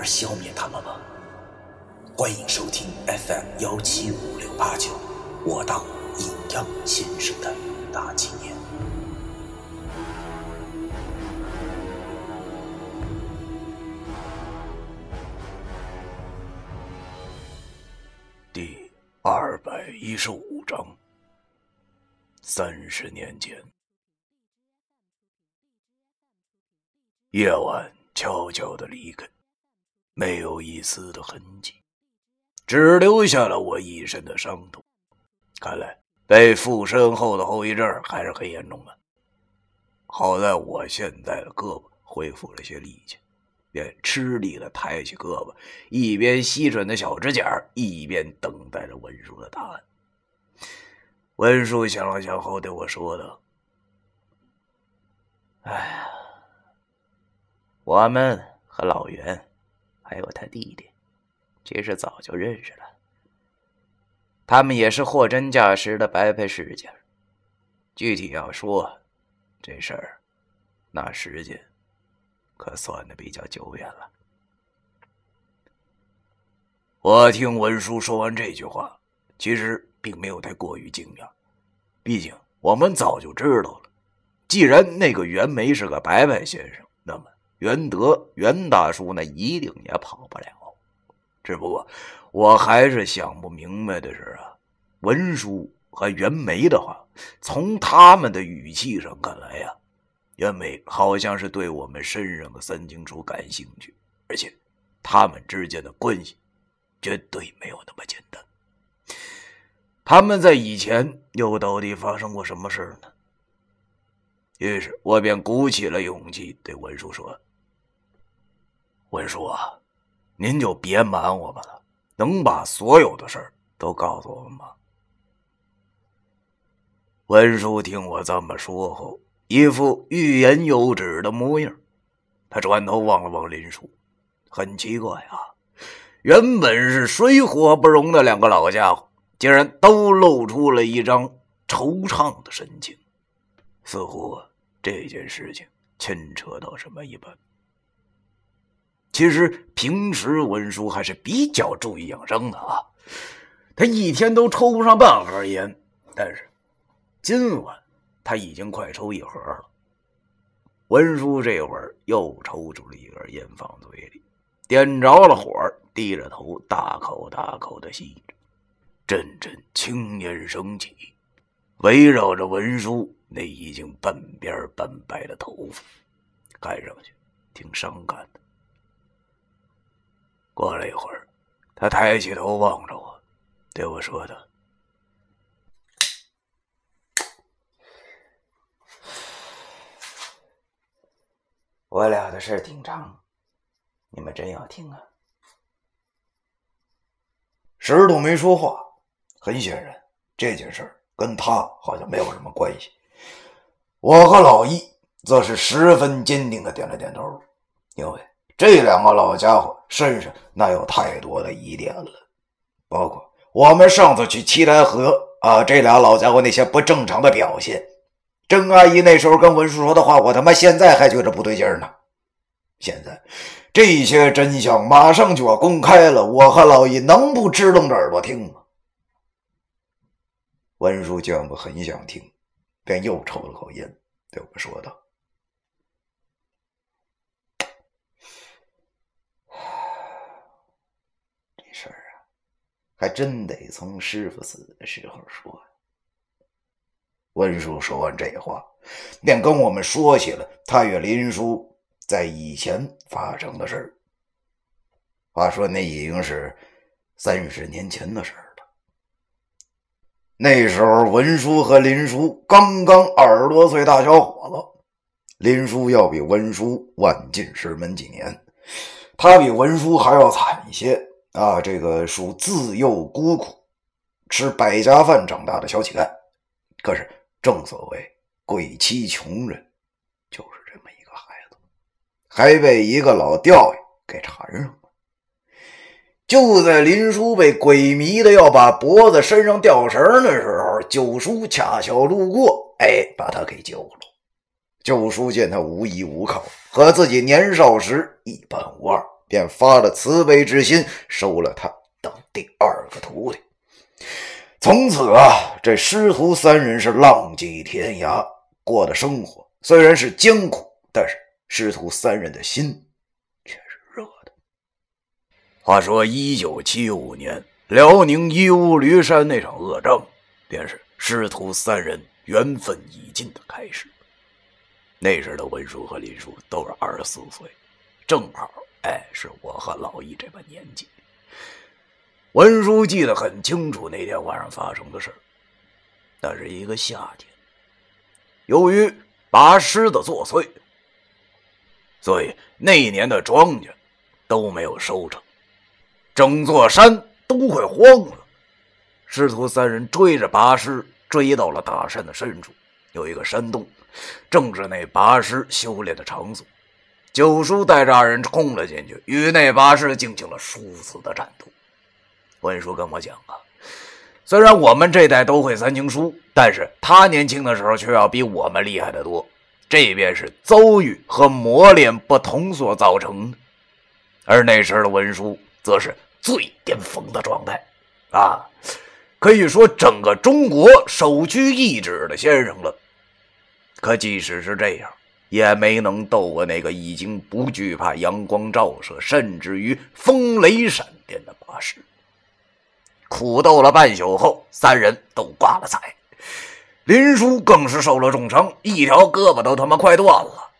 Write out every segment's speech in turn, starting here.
而消灭他们吗？欢迎收听 FM 幺七五六八九，我当阴阳先生的大纪念。第二百一十五章，三十年前。夜晚悄悄的离开，没有一丝的痕迹，只留下了我一身的伤痛。看来被附身后的后遗症还是很严重的。好在我现在的胳膊恢复了些力气，便吃力的抬起胳膊，一边吸吮着小指甲，一边等待着文书的答案。文书想了想后对我说道：“哎呀。”我们和老袁，还有他弟弟，其实早就认识了。他们也是货真价实的白派世家。具体要说，这事儿，那时间，可算的比较久远了。我听文叔说完这句话，其实并没有太过于惊讶，毕竟我们早就知道了。既然那个袁梅是个白派先生，袁德袁大叔那一定也跑不了，只不过我还是想不明白的是啊，文叔和袁梅的话，从他们的语气上看来呀，袁梅好像是对我们身上的三清楚感兴趣，而且他们之间的关系绝对没有那么简单。他们在以前又到底发生过什么事呢？于是我便鼓起了勇气对文叔说。文叔啊，您就别瞒我们了，能把所有的事儿都告诉我们吗？文叔听我这么说后，一副欲言又止的模样。他转头望了望林叔，很奇怪啊，原本是水火不容的两个老家伙，竟然都露出了一张惆怅的神情，似乎这件事情牵扯到什么一般。其实平时文叔还是比较注意养生的啊，他一天都抽不上半盒烟，但是今晚他已经快抽一盒了。文叔这会儿又抽出了一根烟放嘴里，点着了火，低着头大口大口的吸着，阵阵青烟升起，围绕着文叔那已经半边半白的头发，看上去挺伤感的。过了一会儿，他抬起头望着我，对我说道：“我俩的事挺长，你们真要听啊？”石头没说话，很显然这件事跟他好像没有什么关系。我和老易则是十分坚定的点了点头，因为。这两个老家伙身上那有太多的疑点了，包括我们上次去七台河啊，这俩老家伙那些不正常的表现。郑阿姨那时候跟文叔说的话，我他妈现在还觉着不对劲呢。现在这些真相马上就要公开了，我和老姨能不支棱着耳朵听吗？文叔见我很想听，便又抽了口烟，对我们说道。还真得从师傅死的时候说。文叔说完这话，便跟我们说起了他与林叔在以前发生的事儿。话说那已经是三十年前的事儿了。那时候文叔和林叔刚刚二十多岁大小伙子，林叔要比文叔晚进师门几年。他比文叔还要惨一些啊！这个属自幼孤苦，吃百家饭长大的小乞丐。可是正所谓贵妻穷人，就是这么一个孩子，还被一个老吊爷给缠上了。就在林叔被鬼迷的要把脖子身上吊绳的时候，九叔恰巧路过，哎，把他给救了。九叔见他无依无靠，和自己年少时一般无二，便发了慈悲之心，收了他当第二个徒弟。从此啊，这师徒三人是浪迹天涯，过的生活虽然是艰苦，但是师徒三人的心却是热的。话说，一九七五年，辽宁义乌驴山那场恶仗，便是师徒三人缘分已尽的开始。那时的文叔和林叔都是二十四岁，正好，哎，是我和老易这般年纪。文叔记得很清楚那天晚上发生的事那是一个夏天，由于拔狮子作祟，所以那一年的庄稼都没有收成。整座山都快荒了，师徒三人追着拔师，追到了大山的深处，有一个山洞，正是那拔师修炼的场所。九叔带着二人冲了进去，与那拔师进行了殊死的战斗。文叔跟我讲啊，虽然我们这代都会三经书，但是他年轻的时候却要比我们厉害的多，这便是遭遇和磨练不同所造成的。而那时的文叔。则是最巅峰的状态，啊，可以说整个中国首屈一指的先生了。可即使是这样，也没能斗过那个已经不惧怕阳光照射，甚至于风雷闪电的八师。苦斗了半宿后，三人都挂了彩，林叔更是受了重伤，一条胳膊都他妈快断了。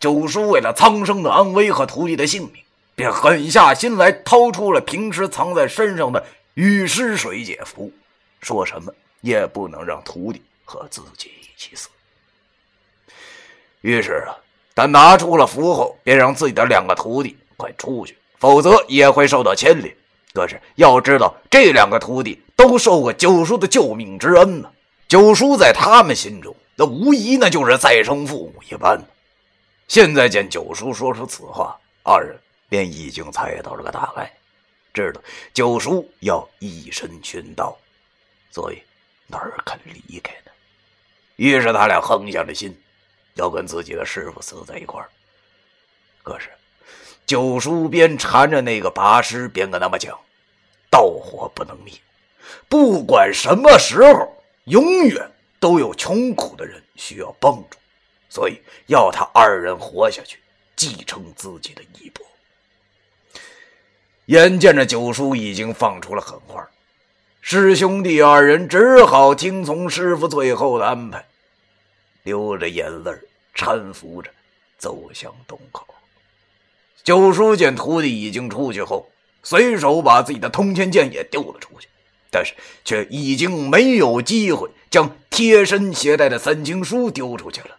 九叔为了苍生的安危和徒弟的性命。便狠下心来，掏出了平时藏在身上的雨湿水解符，说什么也不能让徒弟和自己一起死。于是啊，他拿出了符后，便让自己的两个徒弟快出去，否则也会受到牵连。可是要知道，这两个徒弟都受过九叔的救命之恩呢。九叔在他们心中，那无疑那就是再生父母一般。现在见九叔说出此话，二人。便已经猜到了个大概，知道九叔要以身殉道，所以哪儿肯离开呢？于是他俩横下了心，要跟自己的师傅死在一块儿。可是九叔边缠着那个拔师，边跟他们讲：“道火不能灭，不管什么时候，永远都有穷苦的人需要帮助，所以要他二人活下去，继承自己的衣钵。”眼见着九叔已经放出了狠话，师兄弟二人只好听从师傅最后的安排，流着眼泪搀扶着走向洞口。九叔见徒弟已经出去后，随手把自己的通天剑也丢了出去，但是却已经没有机会将贴身携带的三经书丢出去了。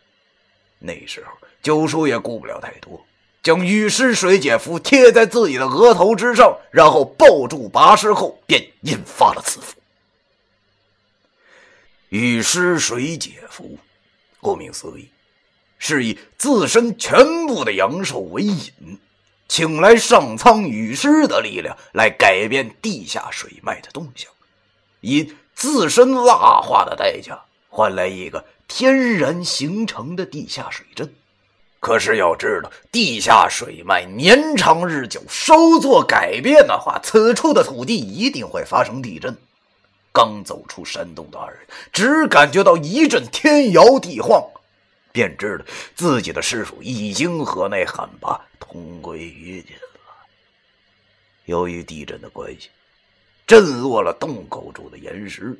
那时候，九叔也顾不了太多。将雨湿水解符贴在自己的额头之上，然后抱住拔师后，便引发了此符。雨湿水解符，顾名思义，是以自身全部的阳寿为引，请来上苍雨师的力量来改变地下水脉的动向，以自身蜡化的代价换来一个天然形成的地下水阵。可是要知道，地下水脉年长日久，稍作改变的话，此处的土地一定会发生地震。刚走出山洞的二人，只感觉到一阵天摇地晃，便知道自己的师傅已经和那旱魃同归于尽了。由于地震的关系，震落了洞口处的岩石，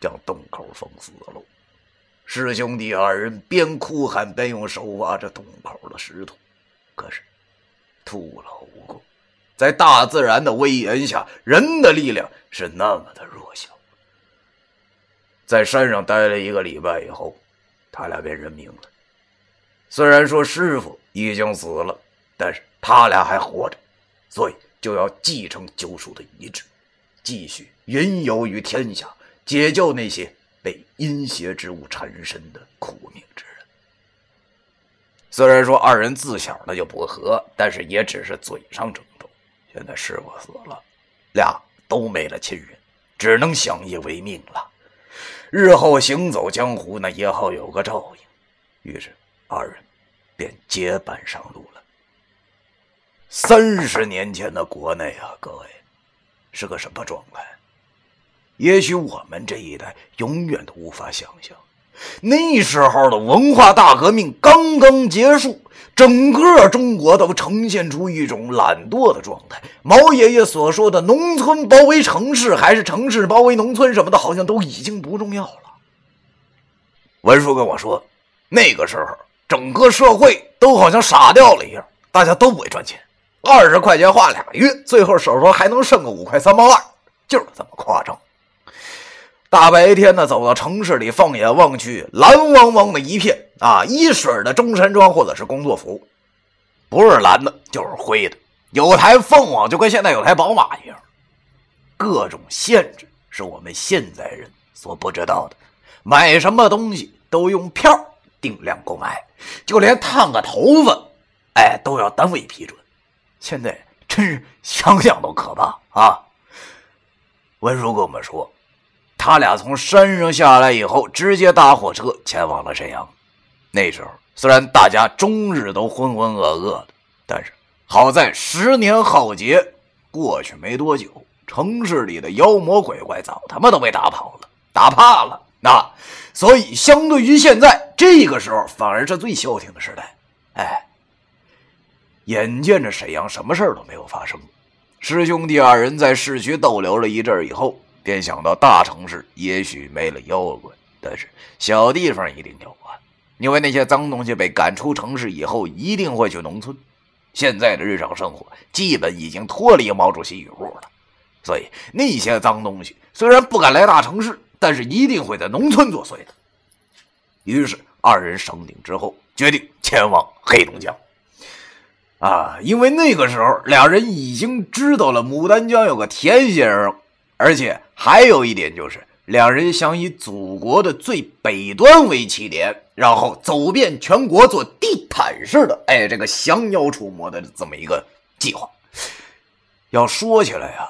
将洞口封死了。师兄弟二人边哭喊边用手挖着洞口的石头，可是徒劳无功。在大自然的威严下，人的力量是那么的弱小。在山上待了一个礼拜以后，他俩便认命了。虽然说师傅已经死了，但是他俩还活着，所以就要继承九叔的遗志，继续云游于天下，解救那些被阴邪之物缠身的苦命之人。虽然说二人自小呢就不和，但是也只是嘴上争斗。现在师傅死了，俩都没了亲人，只能相依为命了。日后行走江湖，那也好有个照应。于是二人便结伴上路了。三十年前的国内啊，各位，是个什么状态？也许我们这一代永远都无法想象。那时候的文化大革命刚刚结束，整个中国都呈现出一种懒惰的状态。毛爷爷所说的“农村包围城市”还是“城市包围农村”什么的，好像都已经不重要了。文叔跟我说，那个时候整个社会都好像傻掉了一样，大家都不会赚钱，二十块钱花俩月，最后手头还能剩个五块三毛二，就是这么夸张。大白天的走到城市里，放眼望去，蓝汪汪的一片啊！一水的中山装或者是工作服，不是蓝的，就是灰的。有台凤凰，就跟现在有台宝马一样。各种限制是我们现在人所不知道的。买什么东西都用票定量购买，就连烫个头发，哎，都要单位批准。现在真是想想都可怕啊！文叔跟我们说。他俩从山上下来以后，直接搭火车前往了沈阳。那时候虽然大家终日都浑浑噩噩的，但是好在十年浩劫过去没多久，城市里的妖魔鬼怪早他妈都被打跑了，打怕了。那所以相对于现在这个时候，反而是最消停的时代。哎，眼见着沈阳什么事都没有发生，师兄弟二人在市区逗留了一阵以后。便想到大城市也许没了妖怪，但是小地方一定有啊！因为那些脏东西被赶出城市以后，一定会去农村。现在的日常生活基本已经脱离毛主席语录了，所以那些脏东西虽然不敢来大城市，但是一定会在农村作祟的。于是二人商定之后，决定前往黑龙江。啊，因为那个时候两人已经知道了牡丹江有个田先生。而且还有一点就是，两人想以祖国的最北端为起点，然后走遍全国，做地毯式的，哎，这个降妖除魔的这么一个计划。要说起来呀，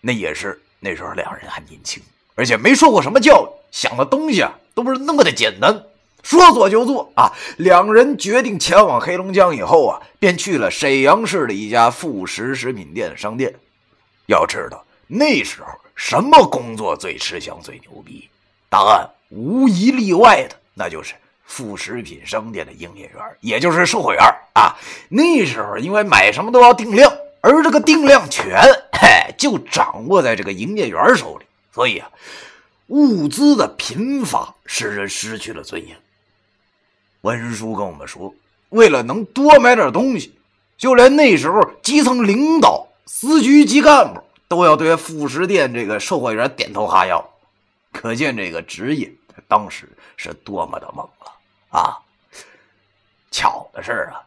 那也是那时候两人还年轻，而且没受过什么教育，想的东西啊都不是那么的简单。说做就做啊！两人决定前往黑龙江以后啊，便去了沈阳市的一家副食食品店商店。要知道那时候。什么工作最吃香、最牛逼？答案无一例外的，那就是副食品商店的营业员，也就是售货员啊。那时候因为买什么都要定量，而这个定量权，嘿，就掌握在这个营业员手里，所以啊，物资的贫乏使人失去了尊严。文书跟我们说，为了能多买点东西，就连那时候基层领导、司局级干部。都要对副食店这个售货员点头哈腰，可见这个职业当时是多么的猛了啊！巧的是啊，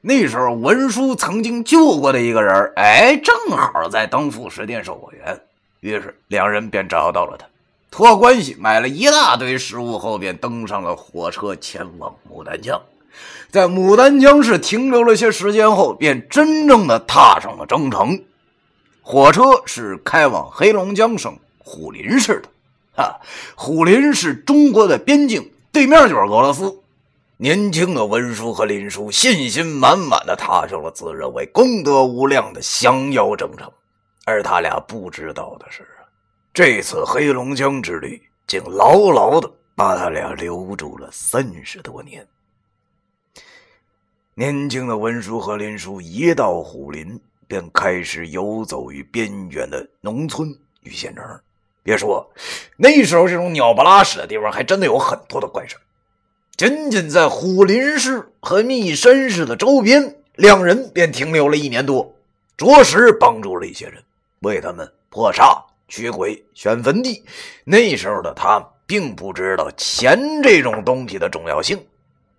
那时候文书曾经救过的一个人，哎，正好在当副食店售货员，于是两人便找到了他，托关系买了一大堆食物后，便登上了火车前往牡丹江。在牡丹江市停留了些时间后，便真正的踏上了征程。火车是开往黑龙江省虎林市的，啊，虎林是中国的边境，对面就是俄罗斯。年轻的文叔和林叔信心满满的踏上了自认为功德无量的降妖征程，而他俩不知道的是，这次黑龙江之旅竟牢牢的把他俩留住了三十多年。年轻的文叔和林叔一到虎林。便开始游走于边远的农村与县城。别说那时候，这种鸟不拉屎的地方还真的有很多的怪事仅仅在虎林市和密山市的周边，两人便停留了一年多，着实帮助了一些人，为他们破煞、驱鬼、选坟地。那时候的他并不知道钱这种东西的重要性，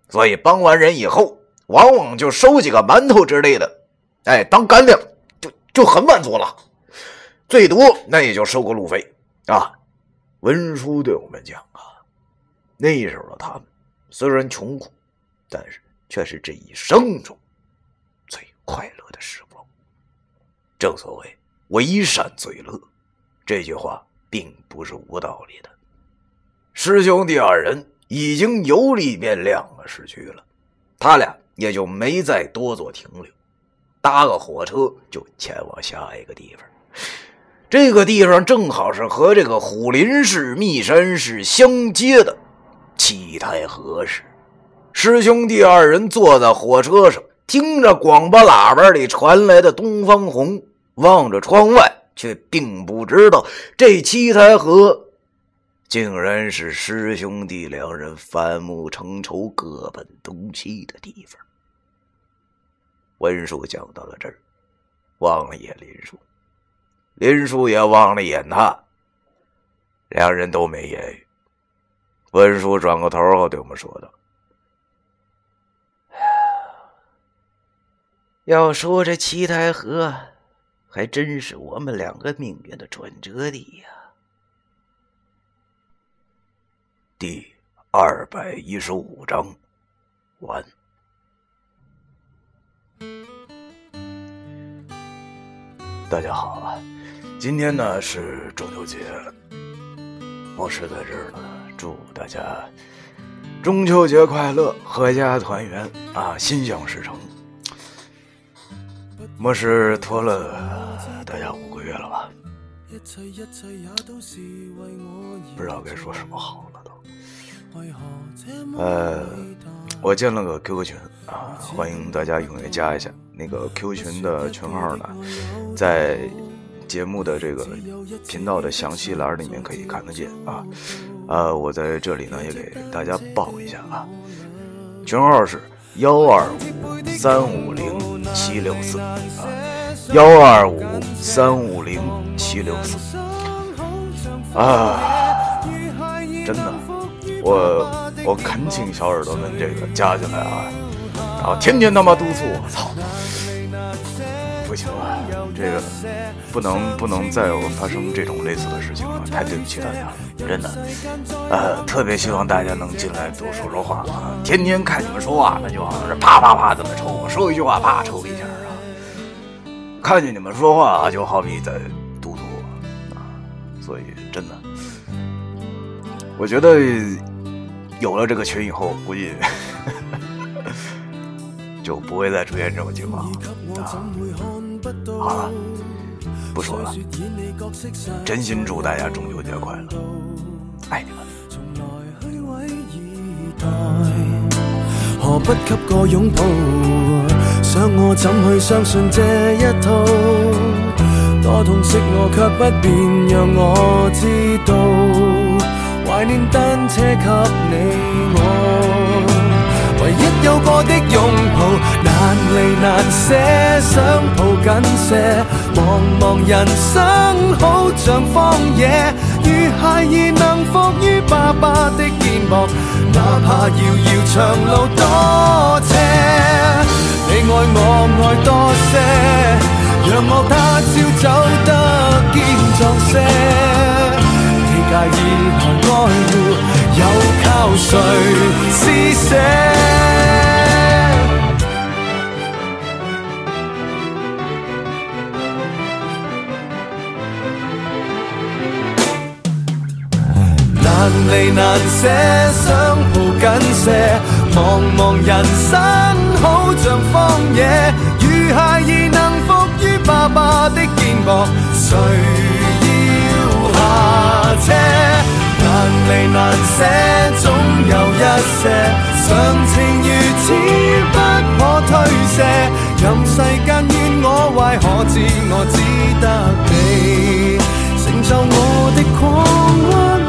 所以帮完人以后，往往就收几个馒头之类的。哎，当干粮就就很满足了，最多那也就收个路费啊。文叔对我们讲啊，那时候的他们虽然穷苦，但是却是这一生中最快乐的时光。正所谓“为善最乐”，这句话并不是无道理的。师兄弟二人已经游历遍两个市区了，他俩也就没再多做停留。搭个火车就前往下一个地方，这个地方正好是和这个虎林市、密山市相接的七台河市。师兄弟二人坐在火车上，听着广播喇叭里传来的《东方红》，望着窗外，却并不知道这七台河竟然是师兄弟两人反目成仇、各奔东西的地方。文叔讲到了这儿，望了眼林叔，林叔也望了眼他，两人都没言语。文叔转过头后对我们说道：“要说这七台河，还真是我们两个命运的转折地呀。”第二百一十五章完。大家好啊！今天呢是中秋节，我是在这儿呢，祝大家中秋节快乐，阖家团圆啊，心想事成。我是拖了大家五个月了吧？不知道该说什么好了都。呃，我建了个 QQ 群啊，欢迎大家踊跃加一下。那个 QQ 群的群号呢，在节目的这个频道的详细栏里面可以看得见啊。呃，我在这里呢也给大家报一下啊，群号是幺二五三五零七六四啊，幺二五三五零七六四啊，真的，我我恳请小耳朵们这个加进来啊。然后！天天他妈督促我，操！不行了，这个不能不能再有发生这种类似的事情了，太对不起大家了，真的。呃，特别希望大家能进来多说说话啊！天天看你们说话，那就好像是啪啪啪这么抽，我说一句话啪抽一！看见你们说话，就好比在督促我啊！所以真的，我觉得有了这个群以后，估计。就不会再出现这种情况了啊！好了，不说了，真心祝大家中秋节快乐，爱你们。何不给个拥抱？想我怎去相信这一套？多痛惜我却不便让我知道，怀念单车给你我。唯一有过的拥抱，难离难舍，想抱紧些。茫茫人生好像荒野，如孩儿能伏于爸爸的肩膊，哪怕遥遥长路多斜。让我他朝走得坚壮些。你介意来爱护，又靠谁施舍？难离难舍，想抱紧些。茫茫人生谁要下车？难离难舍，总有一些常情如此不可推卸。任世间怨我坏，可知我只得你承受我的狂妄。